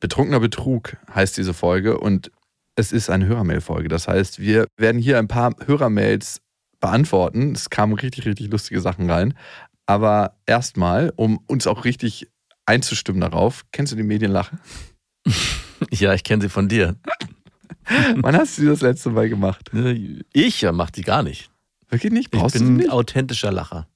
Betrunkener Betrug heißt diese Folge und es ist eine Hörermail-Folge. Das heißt, wir werden hier ein paar Hörermails beantworten. Es kamen richtig, richtig lustige Sachen rein. Aber erstmal, um uns auch richtig einzustimmen darauf, kennst du die Medienlache? Ja, ich kenne sie von dir. Wann hast du die das letzte Mal gemacht? Ich ja, mach die gar nicht. Wirklich nicht? Ich Brauchst du bin ein authentischer Lacher.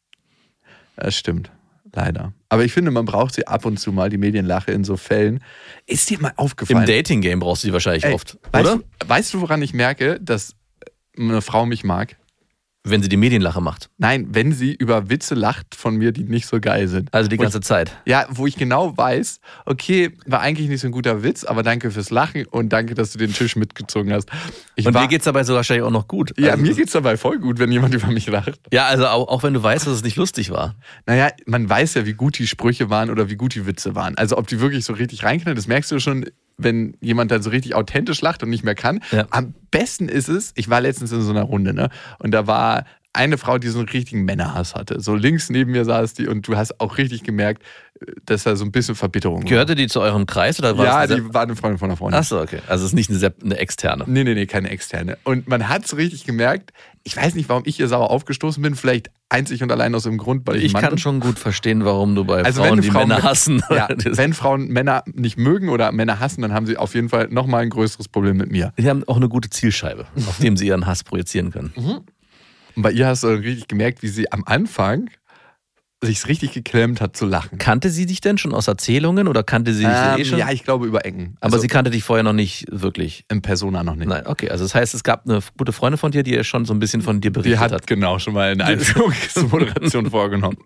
Das stimmt. Leider. Aber ich finde, man braucht sie ab und zu mal, die Medienlache in so Fällen. Ist dir mal aufgefallen? Im Dating-Game brauchst du die wahrscheinlich Ey, oft, weißt, oder? Du, weißt du, woran ich merke, dass eine Frau mich mag? Wenn sie die Medienlache macht. Nein, wenn sie über Witze lacht von mir, die nicht so geil sind. Also die ganze Zeit. Ich, ja, wo ich genau weiß, okay, war eigentlich nicht so ein guter Witz, aber danke fürs Lachen und danke, dass du den Tisch mitgezogen hast. Ich Und war, dir geht's dabei so wahrscheinlich auch noch gut. ja, also, mir geht's dabei voll gut, wenn jemand über mich lacht. Ja, also auch, auch wenn du weißt, dass es nicht lustig war. Naja, man weiß ja, wie gut die Sprüche waren oder wie gut die Witze waren. Also ob die wirklich so richtig reinknallen, das merkst du schon, wenn jemand dann so richtig authentisch lacht und nicht mehr kann. Ja. Am besten ist es, ich war letztens in so einer Runde, ne? Und da war eine Frau, die so einen richtigen Männerhass hatte. So links neben mir saß die und du hast auch richtig gemerkt, dass da so ein bisschen Verbitterung Gehörte die zu eurem Kreis oder war war. Ja, es die war eine Freundin von einer Freundin. Achso, okay. Also es ist nicht eine, eine externe. Nee, nee, nee, keine externe. Und man hat so richtig gemerkt, ich weiß nicht, warum ich ihr sauer aufgestoßen bin, vielleicht einzig und allein aus dem Grund, weil ich, Ich Mann kann bin. schon gut verstehen, warum du bei Also Frauen, wenn die Frau Männer hassen. Ja, wenn Frauen Männer nicht mögen oder Männer hassen, dann haben sie auf jeden Fall nochmal ein größeres Problem mit mir. Die haben auch eine gute Zielscheibe, auf dem sie ihren Hass projizieren können. Und bei ihr hast du richtig gemerkt, wie sie am Anfang sich richtig geklemmt hat zu lachen. Kannte sie dich denn schon aus Erzählungen oder kannte sie dich eh Ähm, schon? ja, ich glaube über Ecken. Aber Also sie kannte dich vorher noch nicht wirklich. in Persona noch nicht. Nein, okay. Also das heißt, es gab eine gute Freundin von dir, die ihr schon so ein bisschen von dir Die berichtet hat hat. genau schon mal eine Einführungsmoderation vorgenommen.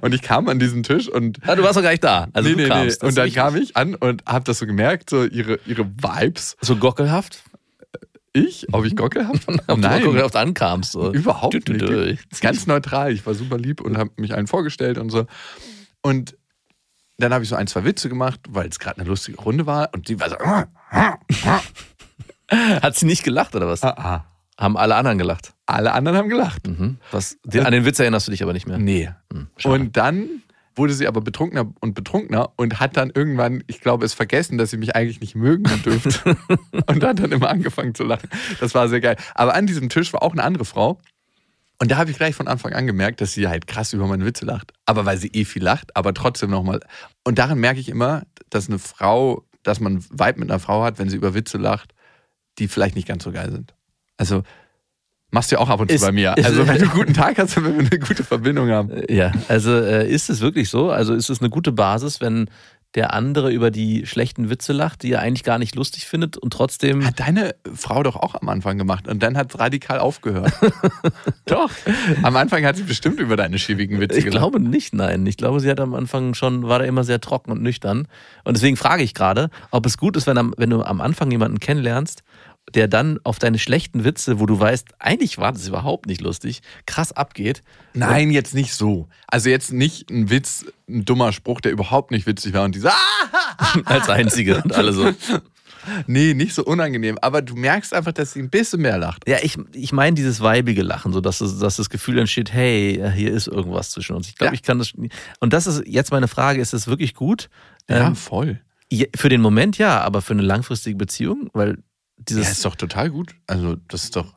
Und ich kam an diesen Tisch und Ah, du warst doch gar nicht da. Also nee, du nee, kamst. nee. Und dann kam ich an und habe das so gemerkt, so ihre, ihre Vibes. So gockelhaft? Ich? Ob ich Gockel habe? Ob du gockelhaft ankamst. So. Überhaupt Dü, dü, dü. nicht. Ganz neutral. Ich war super lieb und habe mich allen vorgestellt und so. Und dann habe ich so ein, zwei Witze gemacht, weil es gerade eine lustige Runde war. Und die war so. Hat sie nicht gelacht oder was? Ah, ah. Haben alle anderen gelacht. Alle anderen haben gelacht. Mhm. Was, den, an den Witz erinnerst du dich aber nicht mehr. Nee. Hm. Und dann wurde sie aber betrunkener und betrunkener und hat dann irgendwann, ich glaube, es vergessen, dass sie mich eigentlich nicht mögen dürfte. und hat dann immer angefangen zu lachen. Das war sehr geil. Aber an diesem Tisch war auch eine andere Frau. Und da habe ich gleich von Anfang an gemerkt, dass sie halt krass über meine Witze lacht. Aber weil sie eh viel lacht, aber trotzdem nochmal. Und daran merke ich immer, dass eine Frau, dass man Vibe mit einer Frau hat, wenn sie über Witze lacht, die vielleicht nicht ganz so geil sind. Also machst du ja auch ab und zu Ist- bei mir. Also wenn du einen guten Tag hast, wenn wir eine gute Verbindung haben. Ja, also äh, ist es wirklich so? Also ist es eine gute Basis, wenn der andere über die schlechten Witze lacht, die er eigentlich gar nicht lustig findet und trotzdem. Hat deine Frau doch auch am Anfang gemacht und dann hat es radikal aufgehört. doch. Am Anfang hat sie bestimmt über deine schiebigen Witze Ich gelacht. glaube nicht, nein. Ich glaube, sie hat am Anfang schon, war da immer sehr trocken und nüchtern. Und deswegen frage ich gerade, ob es gut ist, wenn, am, wenn du am Anfang jemanden kennenlernst, der dann auf deine schlechten Witze, wo du weißt, eigentlich war das überhaupt nicht lustig, krass abgeht. Nein, jetzt nicht so. Also jetzt nicht ein Witz, ein dummer Spruch, der überhaupt nicht witzig war und die so, ah! Als einzige und alle so. Nee, nicht so unangenehm. Aber du merkst einfach, dass sie ein bisschen mehr lacht. Ja, ich, ich meine dieses weibige Lachen, so dass, es, dass das Gefühl entsteht, hey, hier ist irgendwas zwischen uns. Ich glaube, Ja. ich kann das. Und das ist jetzt meine Frage: Ist es wirklich gut? Ja, Ähm, voll. für den Moment ja, aber für eine langfristige Beziehung, weil dieses. Ja, ist doch total gut. Also, das ist doch.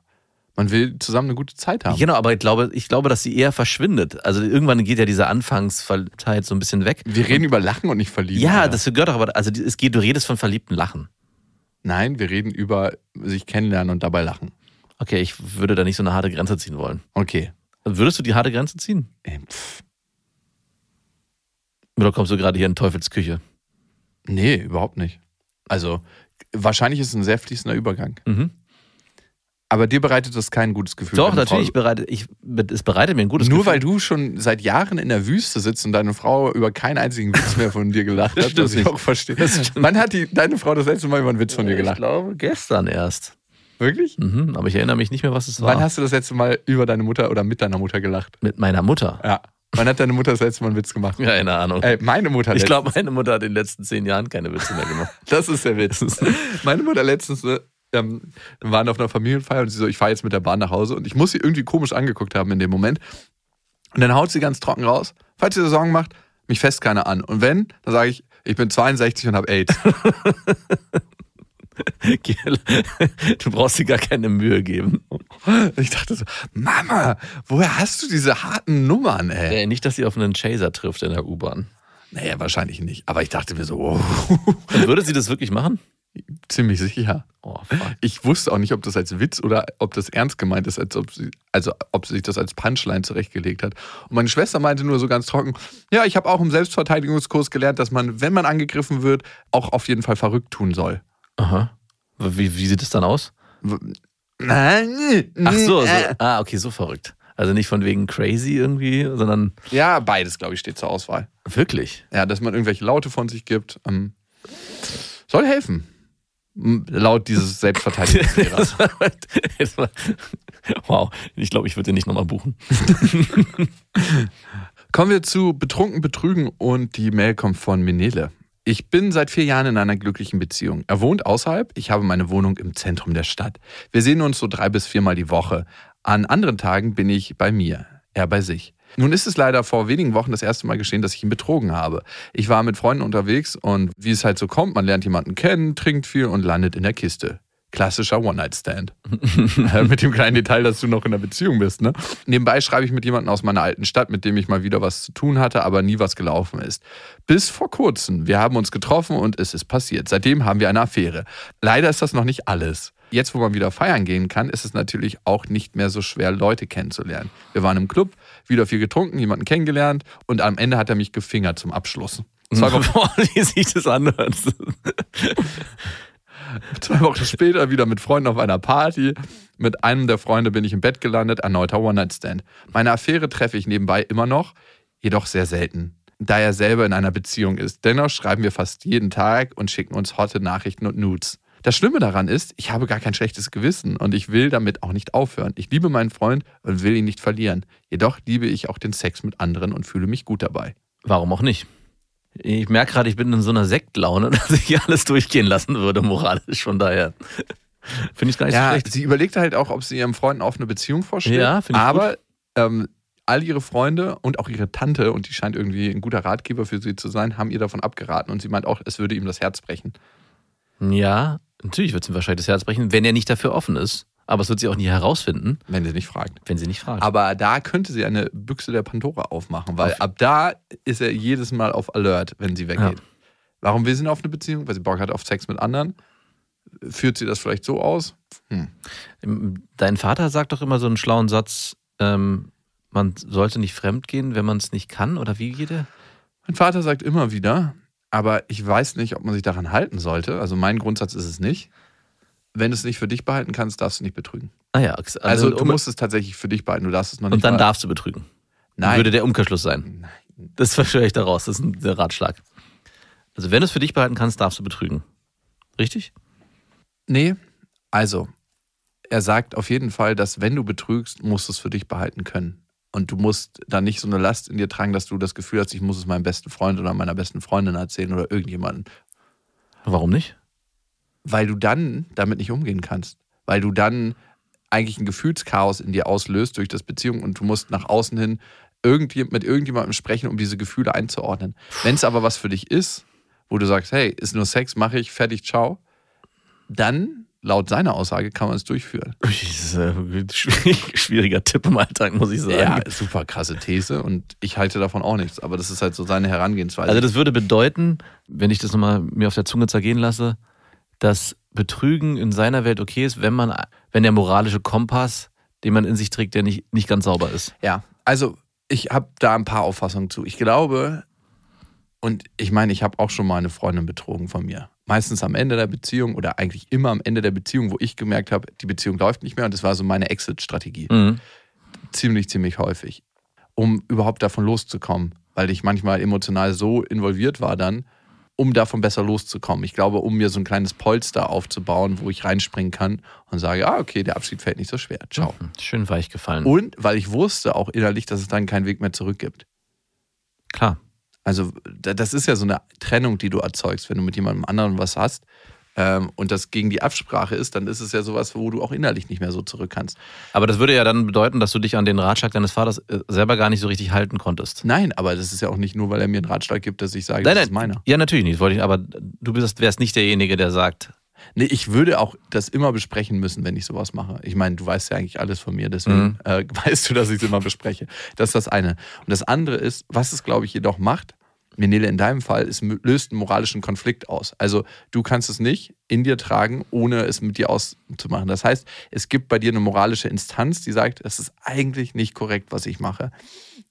Man will zusammen eine gute Zeit haben. Genau, aber ich glaube, ich glaube, dass sie eher verschwindet. Also irgendwann geht ja diese Anfangsverliebtheit so ein bisschen weg. Wir reden über Lachen und nicht verlieben. Ja, Alter. das gehört doch aber, also es geht, du redest von verliebten Lachen. Nein, wir reden über sich kennenlernen und dabei lachen. Okay, ich würde da nicht so eine harte Grenze ziehen wollen. Okay. Würdest du die harte Grenze ziehen? Ähm, pff, Oder kommst du gerade hier in Teufelsküche? nee, überhaupt nicht. Also, wahrscheinlich ist es ein sehr fließender Übergang. Mhm. Aber dir bereitet das kein gutes Gefühl. Doch, natürlich Frau, bereitet, ich, es bereitet mir ein gutes Nur Gefühl. weil du schon seit Jahren in der Wüste sitzt und deine Frau über keinen einzigen Witz mehr von dir gelacht Das hat, was ich auch verstehe. Wann hat die, deine Frau das letzte Mal über einen Witz von dir Ich gelacht? glaube, gestern erst. Wirklich? Mhm, aber ich erinnere mich nicht mehr, was es war. Wann hast du das letzte Mal über deine Mutter oder mit deiner Mutter gelacht? Mit meiner Mutter. Ja. Wann hat deine Mutter das letzte Mal einen Witz gemacht? Keine Ahnung. Ey, meine Mutter ich glaube, meine Mutter hat in den letzten zehn Jahren keine Witze mehr gemacht. Das ist der Witz. Meine Mutter letztens, ne, ähm, wir waren auf einer Familienfeier und sie so, ich fahre jetzt mit der Bahn nach Hause und ich muss sie irgendwie komisch angeguckt haben in dem Moment. Und dann haut sie ganz trocken raus. Falls ihr Sorgen macht, mich fest keiner an. Und wenn, dann sage ich, ich bin 62 und habe AIDS. Du brauchst dir gar keine Mühe geben. Ich dachte so, Mama, woher hast du diese harten Nummern, ey? Äh, nicht, dass sie auf einen Chaser trifft in der U-Bahn. Naja, wahrscheinlich nicht. Aber ich dachte mir so, oh, Und würde sie das wirklich machen? ziemlich sicher. Oh. Ich wusste auch nicht, ob das als Witz oder ob das ernst gemeint ist, als ob sie, also ob sie sich das als Punchline zurechtgelegt hat. Und meine Schwester meinte nur so ganz trocken, ja, ich habe auch im Selbstverteidigungskurs gelernt, dass man, wenn man angegriffen wird, auch auf jeden Fall verrückt tun soll. Aha. Wie, wie sieht es dann aus? Ach Ach so, so. Ah, okay, so verrückt. Also nicht von wegen crazy irgendwie, sondern Ja, beides, glaube ich, steht zur Auswahl. wirklich. Ja, dass man irgendwelche Laute von sich gibt. Ähm, soll helfen. Laut dieses Selbstverteidigungslehrers. Wow, ich glaube, ich würde den nicht nochmal buchen. Kommen wir zu Betrunken betrügen und die Mail kommt von Menele. Ich bin seit vier Jahren in einer glücklichen Beziehung. Er wohnt außerhalb, ich habe meine Wohnung im Zentrum der Stadt. Wir sehen uns so drei bis viermal die Woche. An anderen Tagen bin ich bei mir, er bei sich. Nun ist es leider vor wenigen Wochen das erste Mal geschehen, dass ich ihn betrogen habe. Ich war mit Freunden unterwegs und wie es halt so kommt, man lernt jemanden kennen, trinkt viel und landet in der Kiste. Klassischer One-Night-Stand. mit dem kleinen Detail, dass du noch in einer Beziehung bist. Ne? Nebenbei schreibe ich mit jemandem aus meiner alten Stadt, mit dem ich mal wieder was zu tun hatte, aber nie was gelaufen ist. Bis vor kurzem. Wir haben uns getroffen und es ist passiert. Seitdem haben wir eine Affäre. Leider ist das noch nicht alles. Jetzt, wo man wieder feiern gehen kann, ist es natürlich auch nicht mehr so schwer, Leute kennenzulernen. Wir waren im Club, wieder viel getrunken, jemanden kennengelernt und am Ende hat er mich gefingert zum Abschluss. Zwei Wochen, wie sich das anhört. Zwei Wochen später wieder mit Freunden auf einer Party. Mit einem der Freunde bin ich im Bett gelandet, erneuter One-Night-Stand. Meine Affäre treffe ich nebenbei immer noch, jedoch sehr selten, da er selber in einer Beziehung ist. Dennoch schreiben wir fast jeden Tag und schicken uns hotte Nachrichten und Nudes. Das Schlimme daran ist, ich habe gar kein schlechtes Gewissen und ich will damit auch nicht aufhören. Ich liebe meinen Freund und will ihn nicht verlieren. Jedoch liebe ich auch den Sex mit anderen und fühle mich gut dabei. Warum auch nicht? Ich merke gerade, ich bin in so einer Sektlaune, dass ich hier alles durchgehen lassen würde, moralisch. Von daher finde ich gar nicht so Ja, schlecht. sie überlegt halt auch, ob sie ihrem Freund eine offene Beziehung vorstellt. Ja, finde ich Aber ähm, all ihre Freunde und auch ihre Tante, und die scheint irgendwie ein guter Ratgeber für sie zu sein, haben ihr davon abgeraten. Und sie meint auch, es würde ihm das Herz brechen. Ja, natürlich wird es ihm wahrscheinlich das Herz brechen, wenn er nicht dafür offen ist. Aber es wird sie auch nie herausfinden, Wenn sie nicht fragt. wenn sie nicht fragt. Aber da könnte sie eine Büchse der Pandora aufmachen, weil ab da ist er jedes Mal auf Alert, wenn sie weggeht. Ja. Warum will sie eine offene Beziehung? Weil sie Bock hat auf Sex mit anderen. Führt sie das vielleicht so aus? Hm. Dein Vater sagt doch immer so einen schlauen Satz, ähm, man sollte nicht fremdgehen, wenn man es nicht kann, oder wie geht der? Mein Vater sagt immer wieder, aber ich weiß nicht, ob man sich daran halten sollte. Also mein Grundsatz ist es nicht. Wenn du es nicht für dich behalten kannst, darfst du nicht betrügen. Ah ja, also, Also, du um- musst es tatsächlich für dich behalten, du darfst es noch nicht und dann behalten. darfst du betrügen. Nein. Würde der Umkehrschluss sein. Das verschwöre ich daraus, das ist ein Ratschlag. Also wenn du es für dich behalten kannst, darfst du betrügen. Richtig? Nee, also, er sagt auf jeden Fall, dass wenn du betrügst, musst du es für dich behalten können. Und du musst dann nicht so eine Last in dir tragen, dass du das Gefühl hast, ich muss es meinem besten Freund oder meiner besten Freundin erzählen oder irgendjemandem. Warum nicht? Weil du dann damit nicht umgehen kannst. Weil du dann eigentlich ein Gefühlschaos in dir auslöst durch das Beziehung und du musst nach außen hin irgendjemand, mit irgendjemandem sprechen, um diese Gefühle einzuordnen. Wenn es aber was für dich ist, wo du sagst, hey, ist nur Sex, mache ich, fertig, ciao, dann, laut seiner Aussage, kann man es durchführen. Das ist ein schwierig- schwieriger Tipp im Alltag, muss ich sagen. Ja, super krasse These und ich halte davon auch nichts, aber das ist halt so seine Herangehensweise. Also das würde bedeuten, wenn ich das nochmal mir auf der Zunge zergehen lasse, dass Betrügen in seiner Welt okay ist, wenn man, wenn der moralische Kompass, den man in sich trägt, der nicht, nicht ganz sauber ist. Ja, also ich habe da ein paar Auffassungen zu. Ich glaube, und ich meine, ich habe auch schon mal eine Freundin betrogen von mir. meistens am Ende der Beziehung oder eigentlich immer am Ende der Beziehung, wo ich gemerkt habe, die Beziehung läuft nicht mehr und das war so meine Exit-Strategie. Mhm. Ziemlich, ziemlich häufig, um überhaupt davon loszukommen, weil ich manchmal emotional so involviert war dann, um davon besser loszukommen. Ich glaube, um mir so ein kleines Polster aufzubauen, wo ich reinspringen kann und sage, ah, okay, der Abschied fällt nicht so schwer. Ciao. Mhm. Schön weich gefallen. Und weil ich wusste auch innerlich, dass es dann keinen Weg mehr zurück gibt. Klar. Also da- das ist ja so eine Trennung, die du erzeugst, wenn du mit jemandem anderen was hast ähm, und das gegen die Absprache ist, dann ist es ja sowas, wo du auch innerlich nicht mehr so zurück kannst. Aber das würde ja dann bedeuten, dass du dich an den Ratschlag deines Vaters äh, selber gar nicht so richtig halten konntest. Nein, aber das ist ja auch nicht nur, weil er mir einen Ratschlag gibt, dass ich sage, das ist meiner. Ja, natürlich nicht. Wollte ich, aber du bist, wärst nicht derjenige, der sagt, Nee, ich würde auch das immer besprechen müssen, wenn ich sowas mache. Ich meine, du weißt ja eigentlich alles von mir, deswegen Mhm. äh, weißt du, dass ich es immer bespreche. Das ist das eine. Und das andere ist, was es, glaube ich, jedoch macht, Menele, in deinem Fall, es löst einen moralischen Konflikt aus. Also du kannst es nicht in dir tragen, ohne es mit dir auszumachen. Das heißt, es gibt bei dir eine moralische Instanz, die sagt, es ist eigentlich nicht korrekt, was ich mache.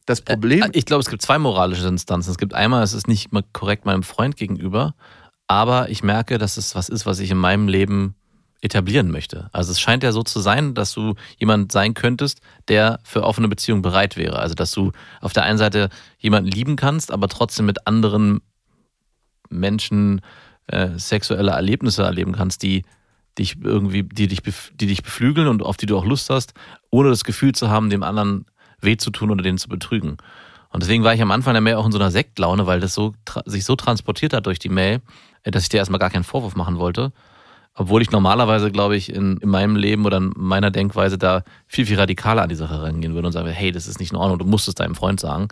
Das Problem, ich glaube, es gibt zwei moralische Instanzen. Es gibt einmal, es ist nicht korrekt meinem Freund gegenüber, aber ich merke, dass es was ist, was ich in meinem Leben etablieren möchte. Also es scheint ja so zu sein, dass du jemand sein könntest, der für offene Beziehung bereit wäre. Also dass du auf der einen Seite jemanden lieben kannst, aber trotzdem mit anderen Menschen äh, sexuelle Erlebnisse erleben kannst, die dich irgendwie, die dich, die dich beflügeln und auf die du auch Lust hast, ohne das Gefühl zu haben, dem anderen weh zu tun oder den zu betrügen. Und deswegen war ich am Anfang ja mehr auch in so einer Sektlaune, weil das so sich so transportiert hat durch die Mail, äh, dass ich dir erstmal gar keinen Vorwurf machen wollte. Obwohl ich normalerweise, glaube ich, in, in meinem Leben oder in meiner Denkweise da viel, viel radikaler an die Sache rangehen würde und sagen, hey, das ist nicht in Ordnung, du musst es deinem Freund sagen.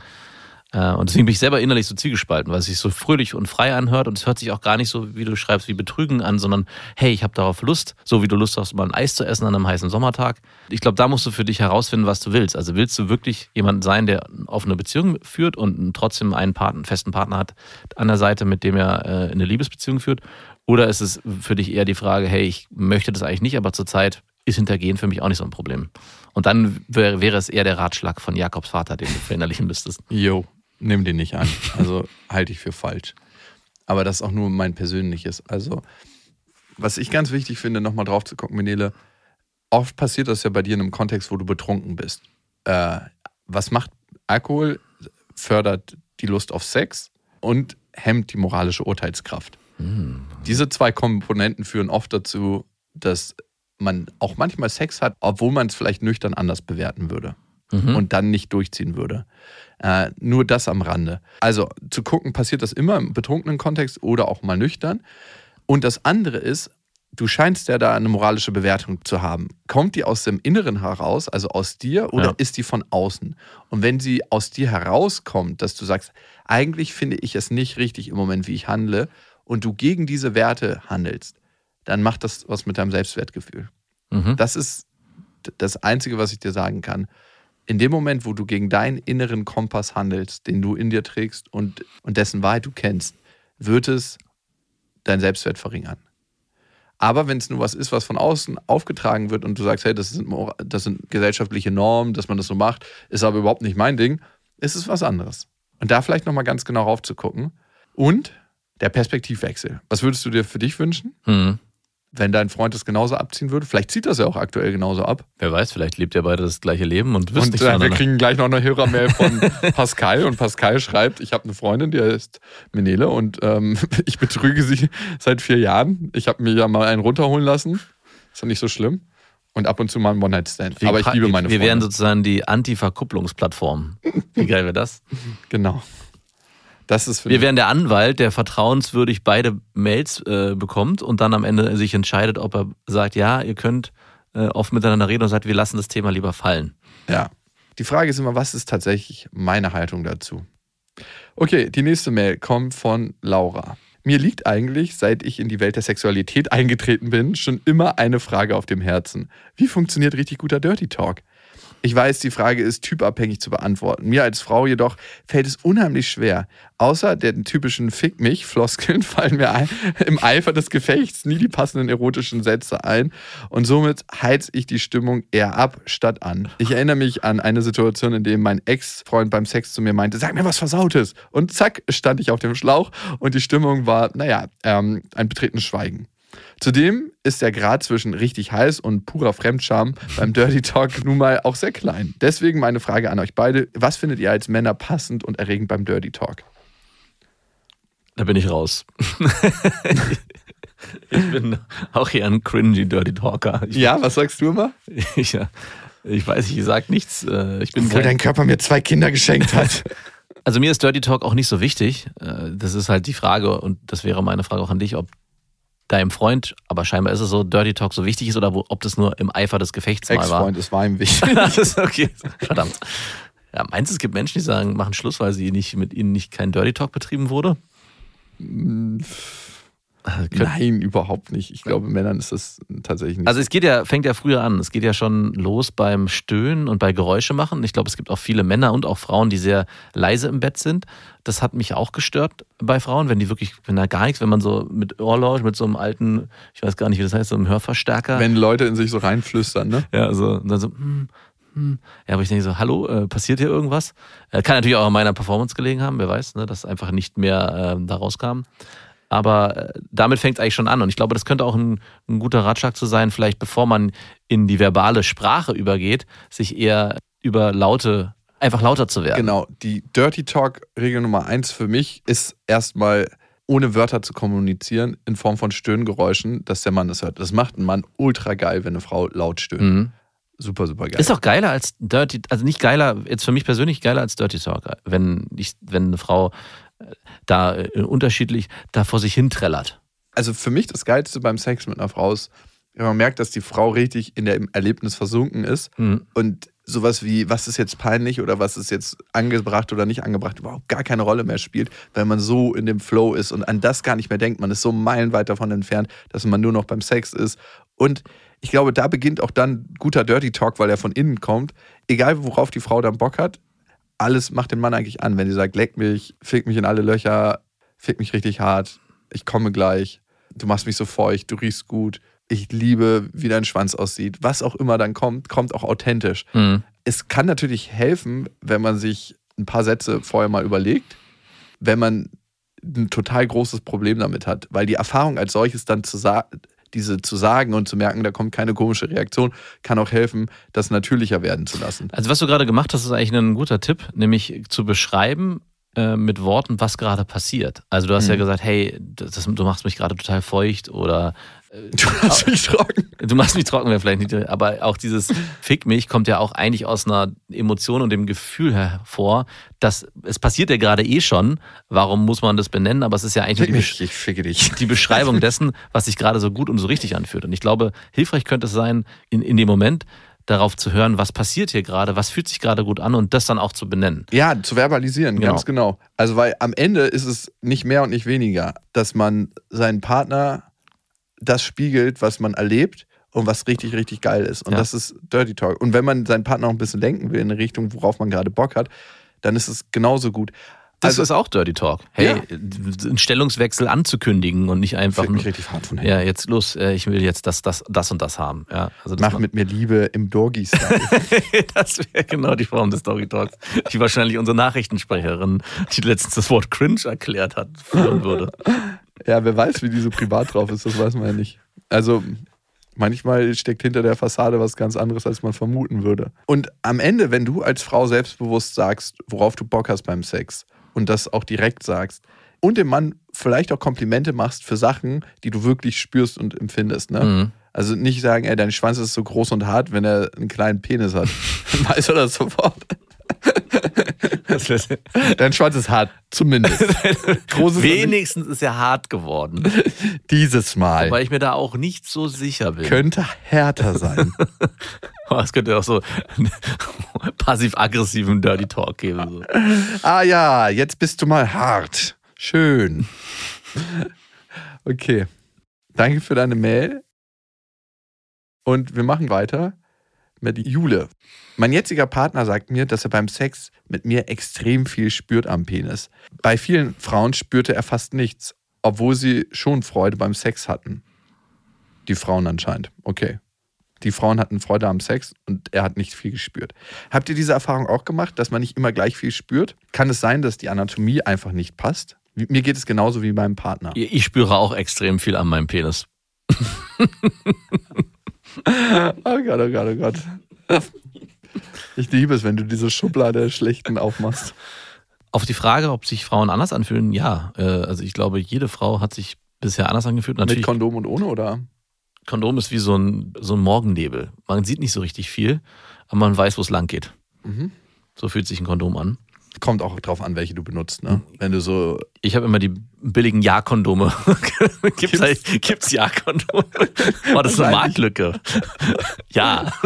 Äh, Und deswegen bin ich selber innerlich so zielgespalten, weil es sich so fröhlich und frei anhört und es hört sich auch gar nicht so, wie du schreibst, wie Betrügen an, sondern hey, ich habe darauf Lust, so wie du Lust hast, mal ein Eis zu essen an einem heißen Sommertag. Ich glaube, da musst du für dich herausfinden, was du willst. Also willst du wirklich jemand sein, der auf eine Beziehung führt und trotzdem einen, Partner, einen festen Partner hat an der Seite, mit dem er äh, eine Liebesbeziehung führt? Oder ist es für dich eher die Frage, hey, ich möchte das eigentlich nicht, aber zurzeit ist Hintergehen für mich auch nicht so ein Problem. Und dann wäre, wäre es eher der Ratschlag von Jakobs Vater, den du verinnerlichen müsstest. yo, nimm den nicht an. Also halte ich für falsch. Aber das ist auch nur mein persönliches. Also, was ich ganz wichtig finde, nochmal drauf zu gucken, Menele, oft passiert das ja bei dir in einem Kontext, wo du betrunken bist. Äh, was macht Alkohol? Fördert die Lust auf Sex und hemmt die moralische Urteilskraft. Diese zwei Komponenten führen oft dazu, dass man auch manchmal Sex hat, obwohl man es vielleicht nüchtern anders bewerten würde Mhm. und dann nicht durchziehen würde. Äh, nur das am Rande. Also zu gucken, passiert das immer im betrunkenen Kontext oder auch mal nüchtern. Und das andere ist, du scheinst ja da eine moralische Bewertung zu haben. Kommt die aus dem Inneren heraus, also aus dir, oder Ja. ist die von außen? Und wenn sie aus dir herauskommt, dass du sagst, eigentlich finde ich es nicht richtig im Moment, wie ich handle, und du gegen diese Werte handelst, dann macht das was mit deinem Selbstwertgefühl. Mhm. Das ist das Einzige, was ich dir sagen kann. In dem Moment, wo du gegen deinen inneren Kompass handelst, den du in dir trägst und, und dessen Wahrheit du kennst, wird es dein Selbstwert verringern. Aber wenn es nur was ist, was von außen aufgetragen wird und du sagst, hey, das sind, das sind gesellschaftliche Normen, dass man das so macht, ist aber überhaupt nicht mein Ding, ist es was anderes. Und da vielleicht nochmal ganz genau raufzugucken. Und der Perspektivwechsel. Was würdest du dir für dich wünschen, Mhm. wenn dein Freund das genauso abziehen würde? Vielleicht zieht das ja auch aktuell genauso ab. Wer weiß, vielleicht lebt ihr beide das gleiche Leben und wisst Und nicht äh, wir kriegen gleich noch eine Hörermail von Pascal und Pascal schreibt, ich habe eine Freundin, die heißt Menele und ähm, ich betrüge sie seit vier Jahren. Ich habe mir ja mal einen runterholen lassen. Ist ja nicht so schlimm. Und ab und zu mal einen One-Night-Stand. Aber ich liebe meine Wir wären Freundin. sozusagen die Anti-Verkupplungsplattform. Wie geil wäre das? Genau. Das ist Wir wären der Anwalt, der vertrauenswürdig beide Mails äh, bekommt und dann am Ende sich entscheidet, ob er sagt, ja, ihr könnt äh, oft miteinander reden und sagt, wir lassen das Thema lieber fallen. Ja. Die Frage ist immer, was ist tatsächlich meine Haltung dazu? Okay, die nächste Mail kommt von Laura. Mir liegt eigentlich, seit ich in die Welt der Sexualität eingetreten bin, schon immer eine Frage auf dem Herzen. Wie funktioniert richtig guter Dirty Talk? Ich weiß, die Frage ist typabhängig zu beantworten. Mir als Frau jedoch fällt es unheimlich schwer. Außer den typischen Fick mich Floskeln fallen mir ein, im Eifer des Gefechts nie die passenden erotischen Sätze ein und somit heiz ich die Stimmung eher ab statt an. Ich erinnere mich an eine Situation, in der mein Ex-Freund beim Sex zu mir meinte, sag mir was Versautes. Und zack, stand ich auf dem Schlauch und die Stimmung war, naja, ähm, ein betretenes Schweigen. Zudem ist der Grad zwischen richtig heiß und purer Fremdscham beim Dirty Talk nun mal auch sehr klein. Deswegen meine Frage an euch beide: Was findet ihr als Männer passend und erregend beim Dirty Talk? Da bin ich raus. ich bin auch eher ein cringy Dirty Talker. Ich, Ja, was sagst du immer? ich, ich weiß, ich sag nichts. Äh, Ich bin Obwohl dein Körper mir zwei Kinder geschenkt hat. Also mir ist Dirty Talk auch nicht so wichtig. Äh, Das ist halt die Frage und das wäre meine Frage auch an dich, ob deinem Freund, aber scheinbar ist es so, Dirty Talk so wichtig ist oder wo, ob das nur im Eifer des Gefechts mal war. Ex-Freund, es war ihm wichtig. Okay. Verdammt. Ja, meinst du, es gibt Menschen, die sagen, machen Schluss, weil sie nicht mit ihnen nicht kein Dirty Talk betrieben wurde? Äh, Nein, überhaupt nicht. Ich glaube, Männern ist das tatsächlich nicht. Also es geht ja, fängt ja früher an. Es geht ja schon los beim Stöhnen und bei Geräusche machen. Ich glaube, es gibt auch viele Männer und auch Frauen, die sehr leise im Bett sind. Das hat mich auch gestört bei Frauen, wenn die wirklich, wenn da gar nichts, wenn man so mit Ohrlausch, mit so einem alten, ich weiß gar nicht, wie das heißt, so einem Hörverstärker. wenn Leute in sich so reinflüstern, ne? Ja, also und dann so, hm, hm. Ja, aber ich denke so, hallo, äh, passiert hier irgendwas? Äh, kann natürlich auch an meiner Performance gelegen haben, wer weiß, ne, dass einfach nicht mehr ähm, da rauskam. Aber äh, damit fängt es eigentlich schon an. Und ich glaube, das könnte auch ein, ein guter Ratschlag zu sein, vielleicht bevor man in die verbale Sprache übergeht, sich eher über laute, einfach lauter zu werden. Genau, die Dirty Talk-Regel Nummer eins für mich ist erstmal ohne Wörter zu kommunizieren in Form von Stöhngeräuschen, dass der Mann das hört. Das macht ein Mann ultra geil, wenn eine Frau laut stöhnt. Mhm. Super, super geil. Ist auch geiler als Dirty, also nicht geiler, jetzt für mich persönlich geiler als Dirty Talk, wenn, ich, wenn eine Frau da äh, unterschiedlich da vor sich hin trällert. also für mich das Geilste beim Sex mit einer Frau ist, wenn man merkt, dass die Frau richtig in dem Erlebnis versunken ist Mhm. und sowas wie, was ist jetzt peinlich oder was ist jetzt angebracht oder nicht angebracht, überhaupt gar keine Rolle mehr spielt, weil man so in dem Flow ist und an das gar nicht mehr denkt. Man ist so meilenweit davon entfernt, dass man nur noch beim Sex ist. Und ich glaube, da beginnt auch dann guter Dirty Talk, weil er von innen kommt. Egal, worauf die Frau dann Bock hat, alles macht den Mann eigentlich an. Wenn sie sagt, leck mich, fick mich in alle Löcher, fick mich richtig hart, ich komme gleich, du machst mich so feucht, du riechst gut, ich liebe, wie dein Schwanz aussieht. Was auch immer dann kommt, kommt auch authentisch. Mhm. Es kann natürlich helfen, wenn man sich ein paar Sätze vorher mal überlegt, wenn man ein total großes Problem damit hat, weil die Erfahrung als solches dann zu sagen, diese zu sagen und zu merken, da kommt keine komische Reaktion, kann auch helfen, das natürlicher werden zu lassen. Also was du gerade gemacht hast, ist eigentlich ein guter Tipp, nämlich zu beschreiben äh, mit Worten, was gerade passiert. Also du hast ja Mhm. gesagt, hey, das, du machst mich gerade total feucht oder Du hast mich trocken. du machst mich trocken, wäre vielleicht nicht, aber auch dieses Fick mich kommt ja auch eigentlich aus einer Emotion und dem Gefühl hervor, dass es passiert ja gerade eh schon. Warum muss man das benennen? Aber es ist ja eigentlich die, mich, dich. die Beschreibung dessen, was sich gerade so gut und so richtig anfühlt. Und ich glaube, hilfreich könnte es sein, in, in dem Moment darauf zu hören, was passiert hier gerade, was fühlt sich gerade gut an und das dann auch zu benennen. Ja, zu verbalisieren, Genau. ganz genau. Also, weil am Ende ist es nicht mehr und nicht weniger, dass man seinen Partner das spiegelt, was man erlebt und was richtig, richtig geil ist. Und Ja. das ist Dirty Talk. Und wenn man seinen Partner auch ein bisschen lenken will in eine Richtung, worauf man gerade Bock hat, dann ist es genauso gut. Das Also- ist auch Dirty Talk. Hey, Ja. einen Stellungswechsel anzukündigen und nicht einfach Fick mich richtig hart von hinten. ja, jetzt los, äh, ich will jetzt das, das, das und das haben. Ja, also das Mach mit mir Liebe im Doggy-Style. Das wäre genau die Form des Story Talks, die wahrscheinlich unsere Nachrichtensprecherin, die letztens das Wort cringe erklärt hat, führen würde. Ja, wer weiß, wie die so privat drauf ist, das weiß man ja nicht. Also manchmal steckt hinter der Fassade was ganz anderes, als man vermuten würde. Und am Ende, wenn du als Frau selbstbewusst sagst, worauf du Bock hast beim Sex und das auch direkt sagst und dem Mann vielleicht auch Komplimente machst für Sachen, die du wirklich spürst und empfindest, ne? Mhm. Also nicht sagen, ey, dein Schwanz ist so groß und hart, wenn er einen kleinen Penis hat. Dann weiß er das sofort. Dein Schwanz ist hart, zumindest. Großes Wenigstens ist er hart geworden, dieses Mal. weil ich mir da auch nicht so sicher bin. könnte härter sein. Es könnte auch so passiv-aggressiven Dirty Talk geben. So. ah ja, jetzt bist du mal hart. Schön. Okay. Danke für deine Mail. Und wir machen weiter mit Jule. Mein jetziger Partner sagt mir, dass er beim Sex mit mir extrem viel spürt am Penis. Bei vielen Frauen spürte er fast nichts, obwohl sie schon Freude beim Sex hatten. Die Frauen anscheinend. Okay. Die Frauen hatten Freude am Sex und er hat nicht viel gespürt. Habt ihr diese Erfahrung auch gemacht, dass man nicht immer gleich viel spürt? Kann es sein, dass die Anatomie einfach nicht passt? Mir geht es genauso wie meinem Partner. Ich spüre auch extrem viel an meinem Penis. oh Gott, oh Gott, oh Gott. Ich liebe es, wenn du diese Schublade der Schlechten aufmachst. Auf die Frage, ob sich Frauen anders anfühlen, ja. Äh, also ich glaube, jede Frau hat sich bisher anders angefühlt. Natürlich, Mit Kondom und ohne, oder? Kondom ist wie so ein, so ein Morgennebel. Man sieht nicht so richtig viel, aber man weiß, wo es lang geht. Mhm. So fühlt sich ein Kondom an. Kommt auch drauf an, welche du benutzt, ne? Wenn du so. Ich habe immer die billigen Ja-Kondome. gibt's, halt, gibt's Ja-Kondome? Oh, das ist eine Marktlücke. ja.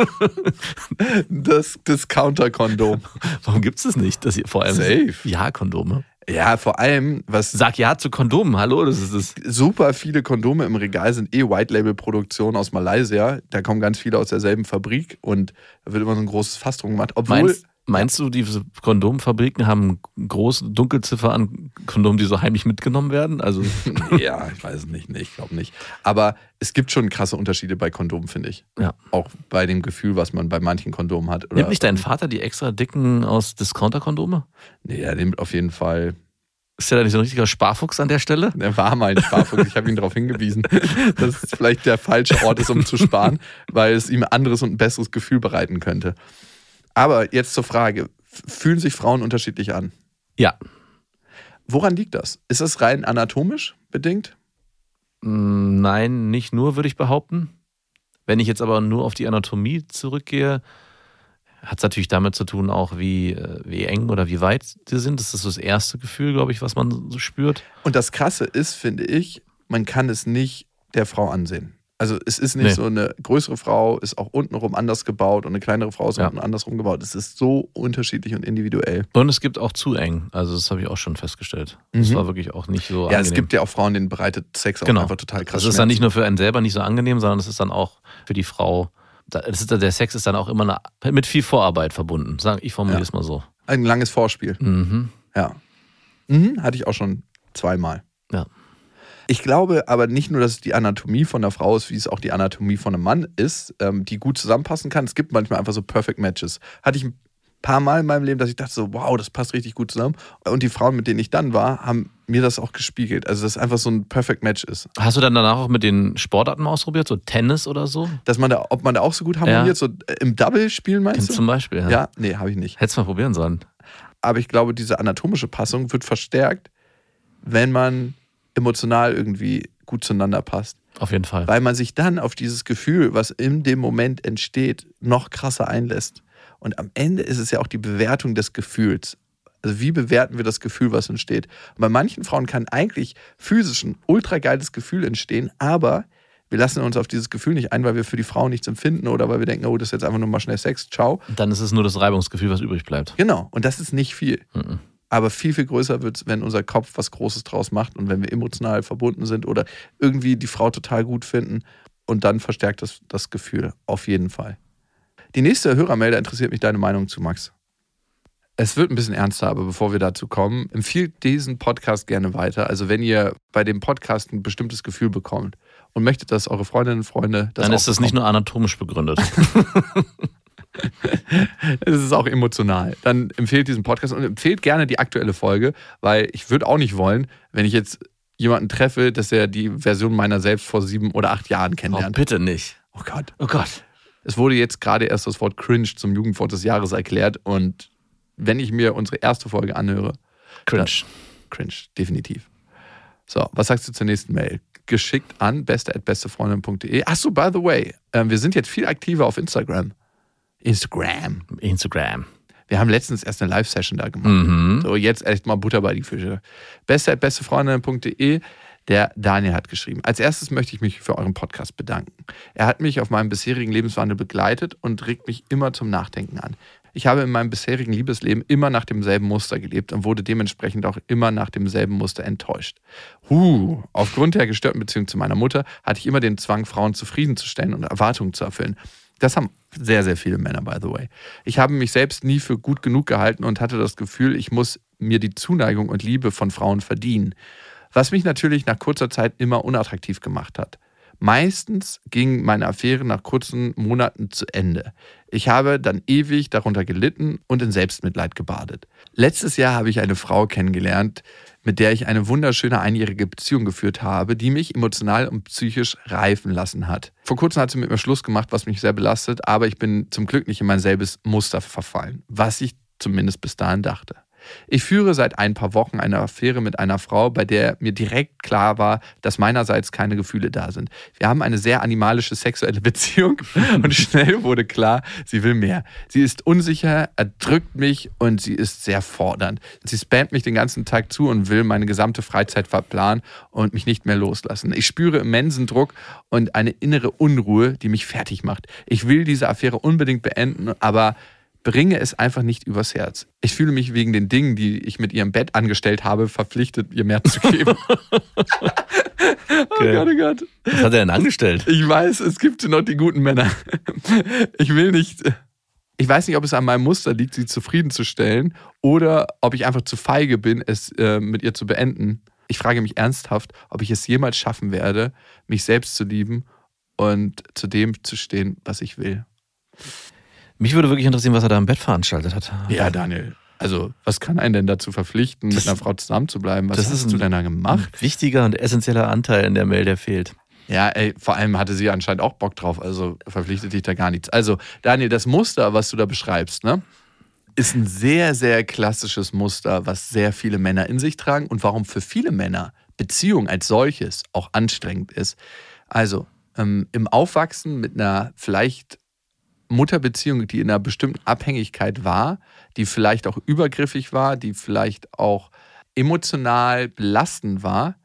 Das Discounter-Kondom. Warum gibt's es nicht? Das hier, vor allem Safe. Ja-Kondome. Ja, vor allem, was. Sag ja zu Kondomen, hallo, das ist es. Super viele Kondome im Regal sind eh White-Label-Produktionen aus Malaysia. Da kommen ganz viele aus derselben Fabrik und da wird immer so ein großes Fass drum gemacht. Obwohl. Meinst, Meinst du, diese Kondomfabriken haben große Dunkelziffer an Kondomen, die so heimlich mitgenommen werden? Also ja, ich weiß es nicht, nee, ich glaube nicht. Aber es gibt schon krasse Unterschiede bei Kondomen, finde ich. Ja. Auch bei dem Gefühl, was man bei manchen Kondomen hat. Oder nimmt nicht dein Vater die extra dicken aus Discounter-Kondome? Nee, er nimmt auf jeden Fall. Ist der da nicht so ein richtiger Sparfuchs an der Stelle? Er war mal ein Sparfuchs. Ich habe ihn darauf hingewiesen, dass es vielleicht der falsche Ort ist, um zu sparen, weil es ihm ein anderes und ein besseres Gefühl bereiten könnte. Aber jetzt zur Frage: Fühlen sich Frauen unterschiedlich an? Ja. Woran liegt das? Ist das rein anatomisch bedingt? Mm, nein, nicht nur, würde ich behaupten. Wenn ich jetzt aber nur auf die Anatomie zurückgehe, hat es natürlich damit zu tun, auch wie, äh, wie eng oder wie weit sie sind. Das ist das erste Gefühl, glaube ich, was man so spürt. Und das Krasse ist, finde ich, man kann es nicht der Frau ansehen. Also es ist nicht nee. so eine größere Frau ist auch untenrum anders gebaut und eine kleinere Frau ist ja. unten andersrum gebaut. Es ist so unterschiedlich und individuell. Und es gibt auch zu eng. Also das habe ich auch schon festgestellt. Mhm. Das war wirklich auch nicht so Ja, angenehm. es gibt ja auch Frauen, denen bereitet Sex auch genau. einfach total krass. Das ist dann nicht nur für einen selber nicht so angenehm, sondern es ist dann auch für die Frau. Ist, der Sex ist dann auch immer eine, mit viel Vorarbeit verbunden. Ich formuliere ja. es mal so. Ein langes Vorspiel. Mhm. Ja. Mhm, hatte ich auch schon zweimal. Ja. Ich glaube aber nicht nur, dass es die Anatomie von einer Frau ist, wie es auch die Anatomie von einem Mann ist, ähm, die gut zusammenpassen kann. Es gibt manchmal einfach so Perfect Matches. Hatte ich ein paar Mal in meinem Leben, dass ich dachte so, wow, das passt richtig gut zusammen. Und die Frauen, mit denen ich dann war, haben mir das auch gespiegelt. Also, dass es einfach so ein Perfect Match ist. Hast du dann danach auch mit den Sportarten ausprobiert, so Tennis oder so? Dass man da, ob man da auch so gut harmoniert, ja. so äh, im Double spielen meinst du? Zum Beispiel, ja. Ja, nee, habe ich nicht. Hättest mal probieren sollen. Aber ich glaube, diese anatomische Passung wird verstärkt, wenn man emotional irgendwie gut zueinander passt. Auf jeden Fall. Weil man sich dann auf dieses Gefühl, was in dem Moment entsteht, noch krasser einlässt. Und am Ende ist es ja auch die Bewertung des Gefühls. Also wie bewerten wir das Gefühl, was entsteht? Und bei manchen Frauen kann eigentlich physisch ein ultra geiles Gefühl entstehen, aber wir lassen uns auf dieses Gefühl nicht ein, weil wir für die Frau nichts empfinden oder weil wir denken, oh, das ist jetzt einfach nur mal schnell Sex, ciao. Und dann ist es nur das Reibungsgefühl, was übrig bleibt. Genau, und das ist nicht viel. Mhm. Aber viel, viel größer wird es, wenn unser Kopf was Großes draus macht und wenn wir emotional verbunden sind oder irgendwie die Frau total gut finden. Und dann verstärkt das das Gefühl. Auf jeden Fall. Die nächste Hörermelder interessiert mich deine Meinung zu, Max. Es wird ein bisschen ernster, aber bevor wir dazu kommen, empfiehlt diesen Podcast gerne weiter. Also wenn ihr bei dem Podcast ein bestimmtes Gefühl bekommt und möchtet, dass eure Freundinnen und Freunde das Dann ist das nicht nur anatomisch begründet. es ist auch emotional. Dann empfehlt diesen Podcast und empfehlt gerne die aktuelle Folge, weil ich würde auch nicht wollen, wenn ich jetzt jemanden treffe, dass er die Version meiner selbst vor sieben oder acht Jahren kennenlernt. Oh, bitte nicht. Oh Gott. Oh Gott. Es wurde jetzt gerade erst das Wort cringe zum Jugendwort des Jahres erklärt und wenn ich mir unsere erste Folge anhöre. Cringe. Cringe, definitiv. So, was sagst du zur nächsten Mail? Geschickt an beste.bestefreundin.de. Achso, by the way, äh, wir sind jetzt viel aktiver auf Instagram. Instagram. Instagram. Wir haben letztens erst eine Live-Session da gemacht. Mhm. So, jetzt echt mal Butter bei die Fische. Beste.bestefreundin.de. Der Daniel hat geschrieben. Als erstes möchte ich mich für euren Podcast bedanken. Er hat mich auf meinem bisherigen Lebenswandel begleitet und regt mich immer zum Nachdenken an. Ich habe in meinem bisherigen Liebesleben immer nach demselben Muster gelebt und wurde dementsprechend auch immer nach demselben Muster enttäuscht. Huh, aufgrund der gestörten Beziehung zu meiner Mutter hatte ich immer den Zwang, Frauen zufriedenzustellen und Erwartungen zu erfüllen. Das haben sehr, sehr viele Männer, by the way. Ich habe mich selbst nie für gut genug gehalten und hatte das Gefühl, ich muss mir die Zuneigung und Liebe von Frauen verdienen. Was mich natürlich nach kurzer Zeit immer unattraktiv gemacht hat. Meistens ging meine Affäre nach kurzen Monaten zu Ende. Ich habe dann ewig darunter gelitten und in Selbstmitleid gebadet. Letztes Jahr habe ich eine Frau kennengelernt, mit der ich eine wunderschöne einjährige Beziehung geführt habe, die mich emotional und psychisch reifen lassen hat. Vor kurzem hat sie mit mir Schluss gemacht, was mich sehr belastet, aber ich bin zum Glück nicht in mein selbes Muster verfallen, was ich zumindest bis dahin dachte. Ich führe seit ein paar Wochen eine Affäre mit einer Frau, bei der mir direkt klar war, dass meinerseits keine Gefühle da sind. Wir haben eine sehr animalische sexuelle Beziehung und schnell wurde klar, sie will mehr. Sie ist unsicher, erdrückt mich und sie ist sehr fordernd. Sie spammt mich den ganzen Tag zu und will meine gesamte Freizeit verplanen und mich nicht mehr loslassen. Ich spüre immensen Druck und eine innere Unruhe, die mich fertig macht. Ich will diese Affäre unbedingt beenden, aber bringe es einfach nicht übers Herz. Ich fühle mich wegen den Dingen, die ich mit ihrem Bett angestellt habe, verpflichtet, ihr mehr zu geben. Okay. Oh Gott, oh Gott. Was hat er denn angestellt? Ich weiß, es gibt noch die guten Männer. Ich will nicht. Ich weiß nicht, ob es an meinem Muster liegt, sie zufriedenzustellen oder ob ich einfach zu feige bin, es äh, mit ihr zu beenden. Ich frage mich ernsthaft, ob ich es jemals schaffen werde, mich selbst zu lieben und zu dem zu stehen, was ich will. Mich würde wirklich interessieren, was er da im Bett veranstaltet hat. Ja, Daniel. Also, was kann einen denn dazu verpflichten, Das- mit einer Frau zusammenzubleiben? Was das hast ist du denn da gemacht? Ein wichtiger und essentieller Anteil in der Mail, der fehlt. Ja, ey, vor allem hatte sie anscheinend auch Bock drauf, also verpflichtet dich da gar nichts. Also, Daniel, das Muster, was du da beschreibst, ne, ist ein sehr, sehr klassisches Muster, was sehr viele Männer in sich tragen und warum für viele Männer Beziehung als solches auch anstrengend ist. Also, ähm, im Aufwachsen mit einer vielleicht Mutterbeziehung, die in einer bestimmten Abhängigkeit war, die vielleicht auch übergriffig war, die vielleicht auch emotional belastend war,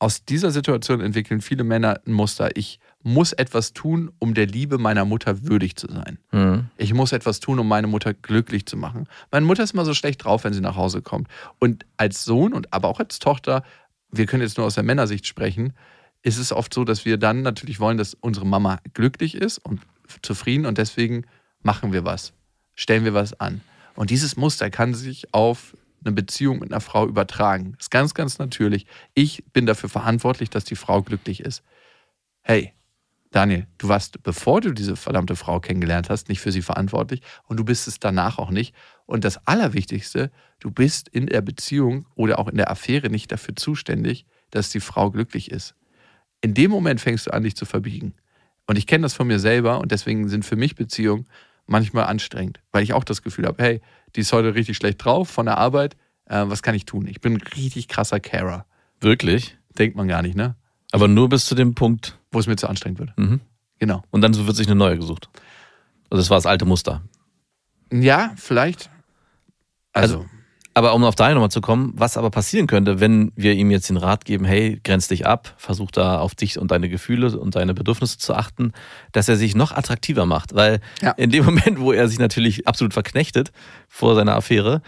aus dieser Situation entwickeln viele Männer ein Muster. Ich muss etwas tun, um der Liebe meiner Mutter würdig zu sein. Hm. Ich muss etwas tun, um meine Mutter glücklich zu machen. Meine Mutter ist immer so schlecht drauf, wenn sie nach Hause kommt. Und als Sohn und aber auch als Tochter, wir können jetzt nur aus der Männersicht sprechen, ist es oft so, dass wir dann natürlich wollen, dass unsere Mama glücklich ist und zufrieden und deswegen machen wir was, stellen wir was an. Und dieses Muster kann sich auf eine Beziehung mit einer Frau übertragen. Das ist ganz, ganz natürlich. Ich bin dafür verantwortlich, dass die Frau glücklich ist. Hey, Daniel, du warst, bevor du diese verdammte Frau kennengelernt hast, nicht für sie verantwortlich und du bist es danach auch nicht. Und das Allerwichtigste, du bist in der Beziehung oder auch in der Affäre nicht dafür zuständig, dass die Frau glücklich ist. In dem Moment fängst du an, dich zu verbiegen. Und ich kenne das von mir selber und deswegen sind für mich Beziehungen manchmal anstrengend, weil ich auch das Gefühl habe, hey, die ist heute richtig schlecht drauf von der Arbeit, äh, was kann ich tun? Ich bin ein richtig krasser Carer. Wirklich? Denkt man gar nicht, ne? Aber nur bis zu dem Punkt. Wo es mir zu anstrengend wird. Mhm. Genau. Und dann wird sich eine neue gesucht. Also das war das alte Muster. Ja, vielleicht. Also, Aber um auf deine Nummer zu kommen, was aber passieren könnte, wenn wir ihm jetzt den Rat geben, hey, grenz dich ab, versuch da auf dich und deine Gefühle und deine Bedürfnisse zu achten, dass er sich noch attraktiver macht. Weil Ja. in dem Moment, wo er sich natürlich absolut verknechtet vor seiner Affäre,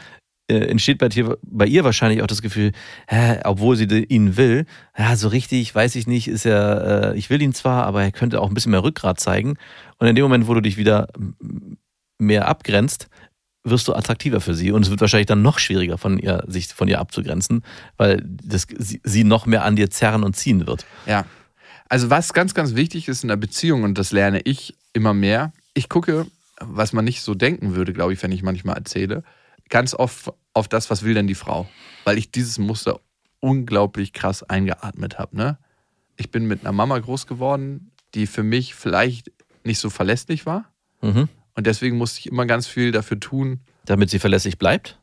äh, entsteht bei, dir, bei ihr wahrscheinlich auch das Gefühl, hä, obwohl sie ihn will, ja, so richtig, weiß ich nicht, ist er, äh, ich will ihn zwar, aber er könnte auch ein bisschen mehr Rückgrat zeigen. Und in dem Moment, wo du dich wieder mehr abgrenzt, wirst du attraktiver für sie und es wird wahrscheinlich dann noch schwieriger von ihr, sich von ihr abzugrenzen, weil das, sie, sie noch mehr an dir zerren und ziehen wird. ja. Also, was ganz, ganz wichtig ist in der Beziehung, und das lerne ich immer mehr, ich gucke, was man nicht so denken würde, glaube ich, wenn ich manchmal erzähle, ganz oft auf das, was will denn die Frau? Weil ich dieses Muster unglaublich krass eingeatmet habe. Ne? Ich bin mit einer Mama groß geworden, die für mich vielleicht nicht so verlässlich war. Mhm. Und deswegen musste ich immer ganz viel dafür tun, Damit sie verlässlich bleibt?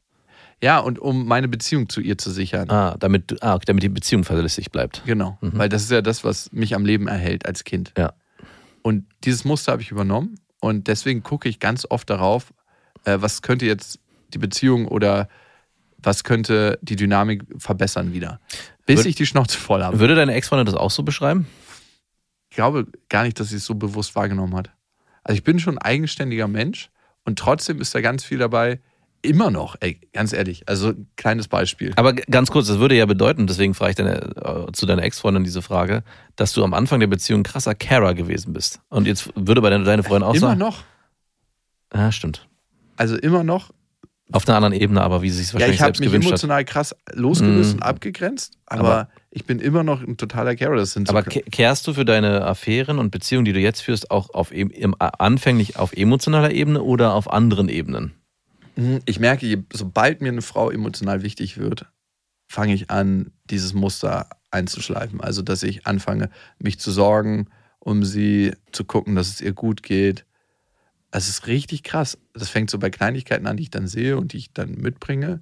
ja, und um meine Beziehung zu ihr zu sichern. Ah, damit, ah, damit die Beziehung verlässlich bleibt. Genau, weil das ist ja das, was mich am Leben erhält als Kind. Ja. Und dieses Muster habe ich übernommen und deswegen gucke ich ganz oft darauf, äh, was könnte jetzt die Beziehung oder was könnte die Dynamik verbessern wieder. Bis Wür- ich die Schnauze voll habe. Würde deine Ex-Freundin das auch so beschreiben? Ich glaube gar nicht, dass sie es so bewusst wahrgenommen hat. Also ich bin schon ein eigenständiger Mensch und trotzdem ist da ganz viel dabei, immer noch, ey, ganz ehrlich. Also, kleines Beispiel. Aber ganz kurz, das würde ja bedeuten, deswegen frage ich deine, äh, zu deiner Ex-Freundin diese Frage, dass du am Anfang der Beziehung krasser Carer gewesen bist. Und jetzt würde bei deiner, deine Freundin auch immer sagen. noch. Ja, stimmt. Also, immer noch. Auf einer anderen Ebene, aber wie sie sich Ja, wahrscheinlich ich habe selbst mich gewünscht hat. emotional krass losgelöst Mm. und abgegrenzt, aber, Aber- ich bin immer noch ein totaler Carer. Das Aber ke- kehrst du für deine Affären und Beziehungen, die du jetzt führst, auch auf, em- im, anfänglich auf emotionaler Ebene oder auf anderen Ebenen? Mhm, Ich merke, sobald mir eine Frau emotional wichtig wird, fange ich an, dieses Muster einzuschleifen. Also, dass ich anfange, mich zu sorgen, um sie zu gucken, dass es ihr gut geht. Es ist richtig krass. Das fängt so bei Kleinigkeiten an, die ich dann sehe und die ich dann mitbringe,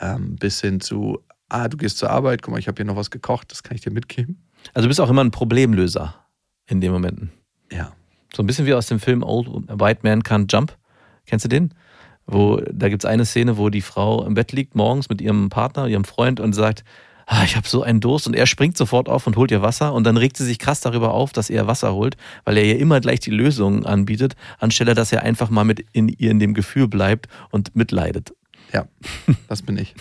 ähm, bis hin zu, ah, du gehst zur Arbeit, guck mal, ich habe hier noch was gekocht, das kann ich dir mitgeben. Also du bist auch immer ein Problemlöser in den Momenten. Ja. So ein bisschen wie aus dem Film Old White Man Can't Jump. Kennst du den? Wo, da gibt es eine Szene, wo die Frau im Bett liegt morgens mit ihrem Partner, ihrem Freund und sagt, ich habe so einen Durst und er springt sofort auf und holt ihr Wasser und dann regt sie sich krass darüber auf, dass er Wasser holt, weil er ihr immer gleich die Lösung anbietet, anstelle dass er einfach mal mit in ihr in dem Gefühl bleibt und mitleidet. Ja, das bin ich.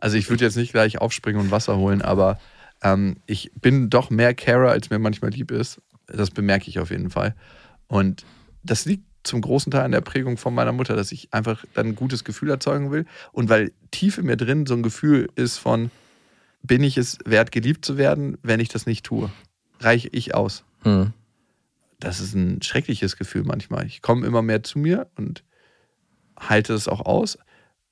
Also ich würde jetzt nicht gleich aufspringen und Wasser holen, aber ähm, ich bin doch mehr Carer, als mir manchmal lieb ist. Das bemerke ich auf jeden Fall. Und das liegt zum großen Teil an der Prägung von meiner Mutter, dass ich einfach dann ein gutes Gefühl erzeugen will. Und weil tief in mir drin so ein Gefühl ist von, bin ich es wert, geliebt zu werden, wenn ich das nicht tue? Reiche ich aus? Hm. das ist ein schreckliches Gefühl manchmal. Ich komme immer mehr zu mir und halte es auch aus.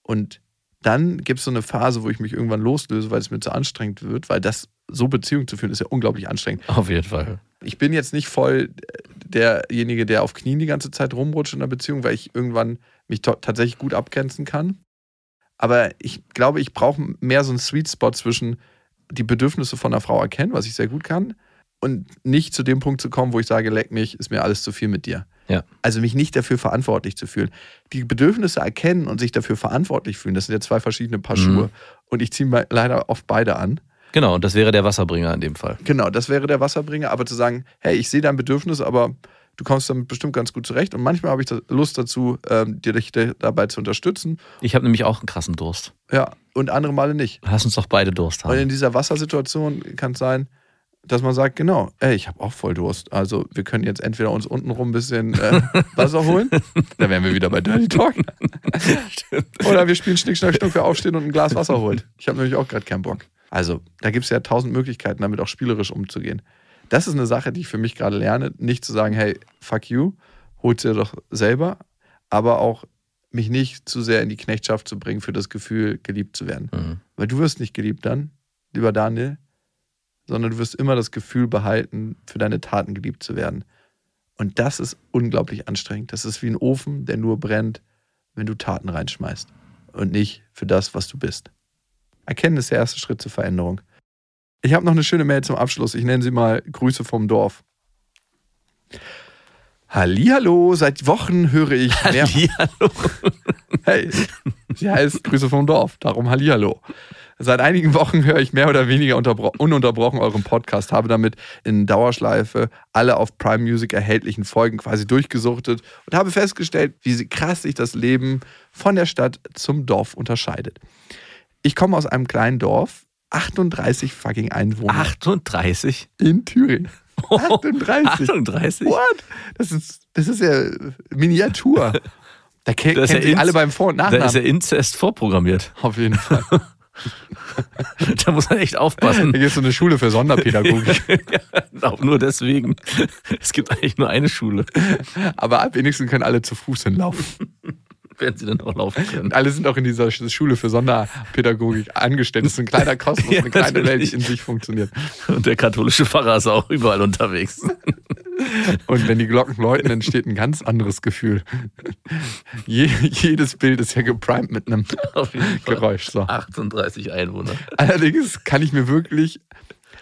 Und dann gibt es so eine Phase, wo ich mich irgendwann loslöse, weil es mir zu anstrengend wird, weil das so Beziehung zu führen ist ja unglaublich anstrengend. Auf jeden Fall. Ich bin jetzt nicht voll derjenige, der auf Knien die ganze Zeit rumrutscht in einer Beziehung, weil ich irgendwann mich tatsächlich gut abgrenzen kann. Aber ich glaube, ich brauche mehr so einen Sweet Spot zwischen die Bedürfnisse von einer Frau erkennen, was ich sehr gut kann, und nicht zu dem Punkt zu kommen, wo ich sage, leck mich, ist mir alles zu viel mit dir. Ja. Also mich nicht dafür verantwortlich zu fühlen. Die Bedürfnisse erkennen und sich dafür verantwortlich fühlen, das sind ja zwei verschiedene Paar Mhm. Schuhe. Und ich ziehe mir leider oft beide an. Genau, und das wäre der Wasserbringer in dem Fall. Genau, das wäre der Wasserbringer. Aber zu sagen, hey, ich sehe dein Bedürfnis, aber du kommst damit bestimmt ganz gut zurecht. Und manchmal habe ich Lust dazu, ähm, dir dich da- dabei zu unterstützen. Ich habe nämlich auch einen krassen Durst. Ja, und andere Male nicht. Lass uns doch beide Durst Und in haben. dieser Wassersituation kann es sein, dass man sagt, genau, ey, ich habe auch voll Durst. Also wir können jetzt entweder uns untenrum ein bisschen äh, Wasser holen, da wären wir wieder bei Dirty Talk. Oder wir spielen Schnick, Schnack, Schnuck, wir aufstehen und ein Glas Wasser holt. Ich habe nämlich auch gerade keinen Bock. Also da gibt es ja tausend Möglichkeiten, damit auch spielerisch umzugehen. Das ist eine Sache, die ich für mich gerade lerne, nicht zu sagen, hey, fuck you, hol's dir doch selber, aber auch mich nicht zu sehr in die Knechtschaft zu bringen für das Gefühl, geliebt zu werden. Mhm. Weil du wirst nicht geliebt dann, lieber Daniel, sondern du wirst immer das Gefühl behalten, für deine Taten geliebt zu werden. Und das ist unglaublich anstrengend. Das ist wie ein Ofen, der nur brennt, wenn du Taten reinschmeißt und nicht für das, was du bist. Erkennen ist der erste Schritt zur Veränderung. Ich habe noch eine schöne Mail zum Abschluss. Ich nenne sie mal Grüße vom Dorf. Hallihallo, seit Wochen höre ich mehr. Hallihallo. Hey, sie heißt Grüße vom Dorf, darum Hallihallo. Seit einigen Wochen höre ich mehr oder weniger unterbro- ununterbrochen euren Podcast, habe damit in Dauerschleife alle auf Prime Music erhältlichen Folgen quasi durchgesuchtet und habe festgestellt, wie krass sich das Leben von der Stadt zum Dorf unterscheidet. Ich komme aus einem kleinen Dorf, 38 fucking Einwohner 38? in Thüringen. 38. 38? What? Das ist, das ist ja Miniatur. Da ist kennt ja alle beim Vor- und Da Nachnamen. ist ja Inzest vorprogrammiert. Auf jeden Fall. Da muss man echt aufpassen. Da gibt es so eine Schule für Sonderpädagogik. ja, auch nur deswegen. Es gibt eigentlich nur eine Schule. Aber am wenigsten können alle zu Fuß hinlaufen. Werden sie dann auch laufen können. Und alle sind auch in dieser Schule für Sonderpädagogik angestellt. Das ist ein kleiner Kosmos, Ja, eine kleine Welt, natürlich. die in sich funktioniert. Und der katholische Pfarrer ist auch überall unterwegs. Und wenn die Glocken läuten, entsteht ein ganz anderes Gefühl. Je, jedes Bild ist ja geprimed mit einem. Geräusch. So. 38 Einwohner. Allerdings kann ich mir wirklich,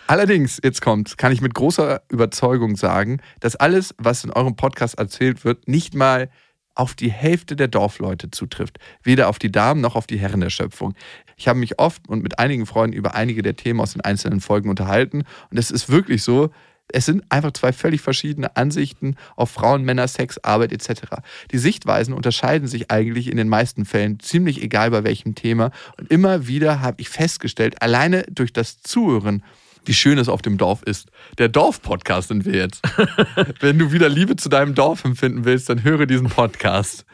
allerdings, jetzt kommt, kann ich mit großer Überzeugung sagen, dass alles, was in eurem Podcast erzählt wird, nicht mal auf die Hälfte der Dorfleute zutrifft. Weder auf die Damen noch auf die Herren der Schöpfung. Ich habe mich oft und mit einigen Freunden über einige der Themen aus den einzelnen Folgen unterhalten und es ist wirklich so, Es sind einfach zwei völlig verschiedene Ansichten auf Frauen, Männer, Sex, Arbeit etc. Die Sichtweisen unterscheiden sich eigentlich in den meisten Fällen ziemlich egal bei welchem Thema. Und immer wieder habe ich festgestellt, alleine durch das Zuhören, wie schön es auf dem Dorf ist. Der Dorf-Podcast sind wir jetzt. Wenn du wieder Liebe zu deinem Dorf empfinden willst, dann höre diesen Podcast.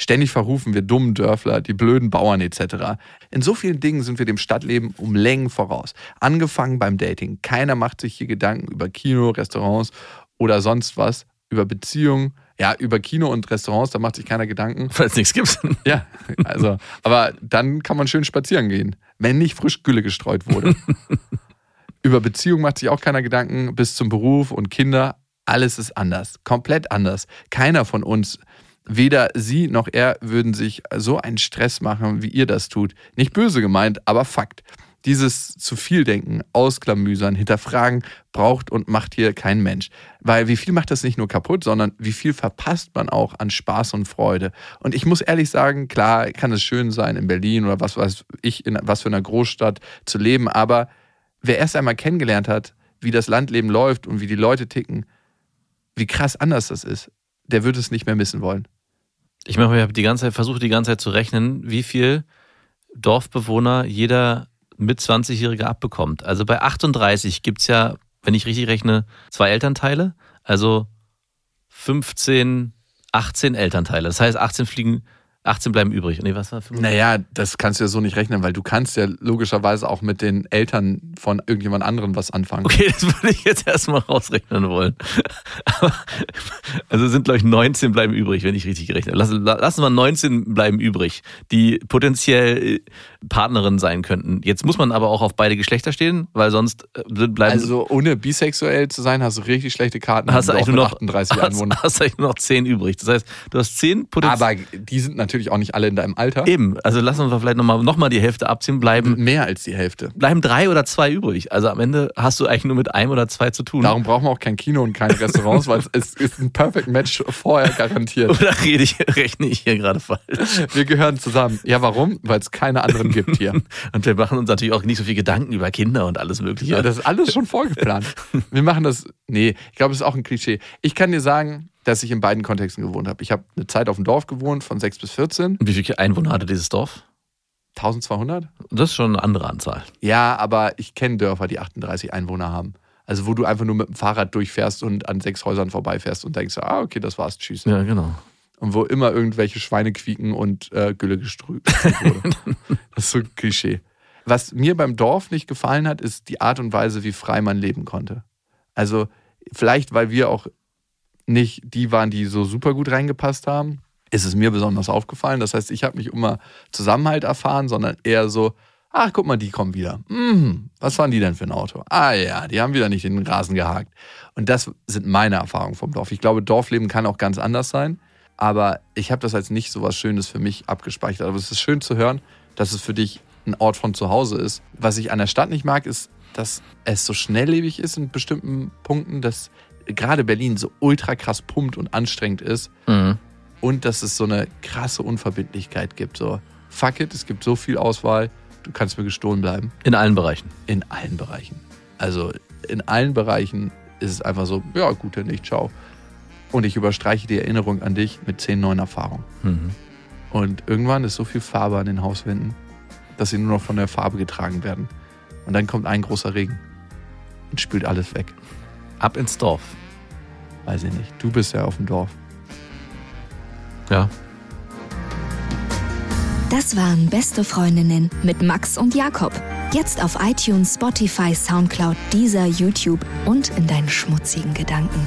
Ständig verrufen wir dummen Dörfler, die blöden Bauern etc. In so vielen Dingen sind wir dem Stadtleben um Längen voraus. Angefangen beim Dating. Keiner macht sich hier Gedanken über Kino, Restaurants oder sonst was, über Beziehungen. Ja, über Kino und Restaurants, da macht sich keiner Gedanken. Weil es nichts gibt. Ja, also, aber dann kann man schön spazieren gehen, wenn nicht frisch Gülle gestreut wurde. über Beziehungen macht sich auch keiner Gedanken, bis zum Beruf und Kinder. Alles ist anders, komplett anders. Keiner von uns Weder sie noch er würden sich so einen Stress machen, wie ihr das tut. Nicht böse gemeint, aber Fakt. Dieses zu viel denken, ausklamüsern, hinterfragen braucht und macht hier kein Mensch. Weil wie viel macht das nicht nur kaputt, sondern wie viel verpasst man auch an Spaß und Freude. Und ich muss ehrlich sagen, klar kann es schön sein, in Berlin oder was weiß ich, in was für einer Großstadt zu leben, aber wer erst einmal kennengelernt hat, wie das Landleben läuft und wie die Leute ticken, wie krass anders das ist, der wird es nicht mehr missen wollen. Ich mache mir die ganze Zeit, versuche die ganze Zeit zu rechnen, wie viel Dorfbewohner jeder mit 20-Jährige abbekommt. Also bei 38 gibt es ja, wenn ich richtig rechne, zwei Elternteile. Also 15, 18 Elternteile. Das heißt, 18 fliegen 18 bleiben übrig. Nee, was war 5? Naja, das kannst du ja so nicht rechnen, weil du kannst ja logischerweise auch mit den Eltern von irgendjemand anderem was anfangen. Okay, das würde ich jetzt erstmal rausrechnen wollen. also sind, glaube ich, 19 bleiben übrig, wenn ich richtig gerechnet habe. Lassen, lassen wir 19 bleiben übrig, die potenziell Partnerin sein könnten. Jetzt muss man aber auch auf beide Geschlechter stehen, weil sonst äh, bleiben... Also ohne bisexuell zu sein, hast du richtig schlechte Karten. Hast du eigentlich nur noch 38 Einwohner. Hast, hast eigentlich nur noch 10 übrig. Das heißt, du hast 10 potenziell... Aber die sind natürlich auch nicht alle in deinem Alter. Eben, also lassen wir vielleicht nochmal noch mal die Hälfte abziehen, bleiben. Mehr als die Hälfte. Bleiben drei oder zwei übrig. Also am Ende hast du eigentlich nur mit einem oder zwei zu tun. Darum brauchen wir auch kein Kino und keine Restaurants, weil es ist ein Perfect Match vorher garantiert. Oder rede ich, rechne ich hier gerade falsch? Wir gehören zusammen. Ja, warum? Weil es keine anderen gibt hier. und wir machen uns natürlich auch nicht so viel Gedanken über Kinder und alles Mögliche. Ja, das ist alles schon vorgeplant. Wir machen das. Nee, ich glaube, es ist auch ein Klischee. Ich kann dir sagen, dass ich in beiden Kontexten gewohnt habe. Ich habe eine Zeit auf dem Dorf gewohnt, von 6 bis 14. Und wie viele Einwohner hatte dieses Dorf? 1200. Das ist schon eine andere Anzahl. Ja, aber ich kenne Dörfer, die 38 Einwohner haben. Also wo du einfach nur mit dem Fahrrad durchfährst und an sechs Häusern vorbeifährst und denkst, ah, okay, das war's, tschüss. Ja, genau. Und wo immer irgendwelche Schweine quieken und äh, Gülle gestrübt wurde. das ist so ein Klischee. Was mir beim Dorf nicht gefallen hat, ist die Art und Weise, wie frei man leben konnte. Also vielleicht, weil wir auch nicht die waren, die so super gut reingepasst haben, ist es mir besonders aufgefallen. Das heißt, ich habe nicht immer Zusammenhalt erfahren, sondern eher so, ach, guck mal, die kommen wieder. Hm, was waren die denn für ein Auto? Ah ja, die haben wieder nicht den Rasen gehakt. Und das sind meine Erfahrungen vom Dorf. Ich glaube, Dorfleben kann auch ganz anders sein, aber ich habe das als nicht so was Schönes für mich abgespeichert. Aber es ist schön zu hören, dass es für dich ein Ort von zu Hause ist. Was ich an der Stadt nicht mag, ist, dass es so schnelllebig ist in bestimmten Punkten, dass gerade Berlin so ultra krass pumpt und anstrengend ist. Mhm. Und dass es so eine krasse Unverbindlichkeit gibt. So, fuck it, es gibt so viel Auswahl, du kannst mir gestohlen bleiben. In allen Bereichen. In allen Bereichen. Also in allen Bereichen ist es einfach so, ja, gute nicht, ciao. Und ich überstreiche die Erinnerung an dich mit zehn neuen Erfahrungen. Mhm. Und irgendwann ist so viel Farbe an den Hauswänden, dass sie nur noch von der Farbe getragen werden. Und dann kommt ein großer Regen und spült alles weg. Ab ins Dorf. Weiß ich nicht. Du bist ja auf dem Dorf. Ja. Das waren Beste Freundinnen mit Max und Jakob. Jetzt auf iTunes, Spotify, Soundcloud, dieser YouTube und in deinen schmutzigen Gedanken.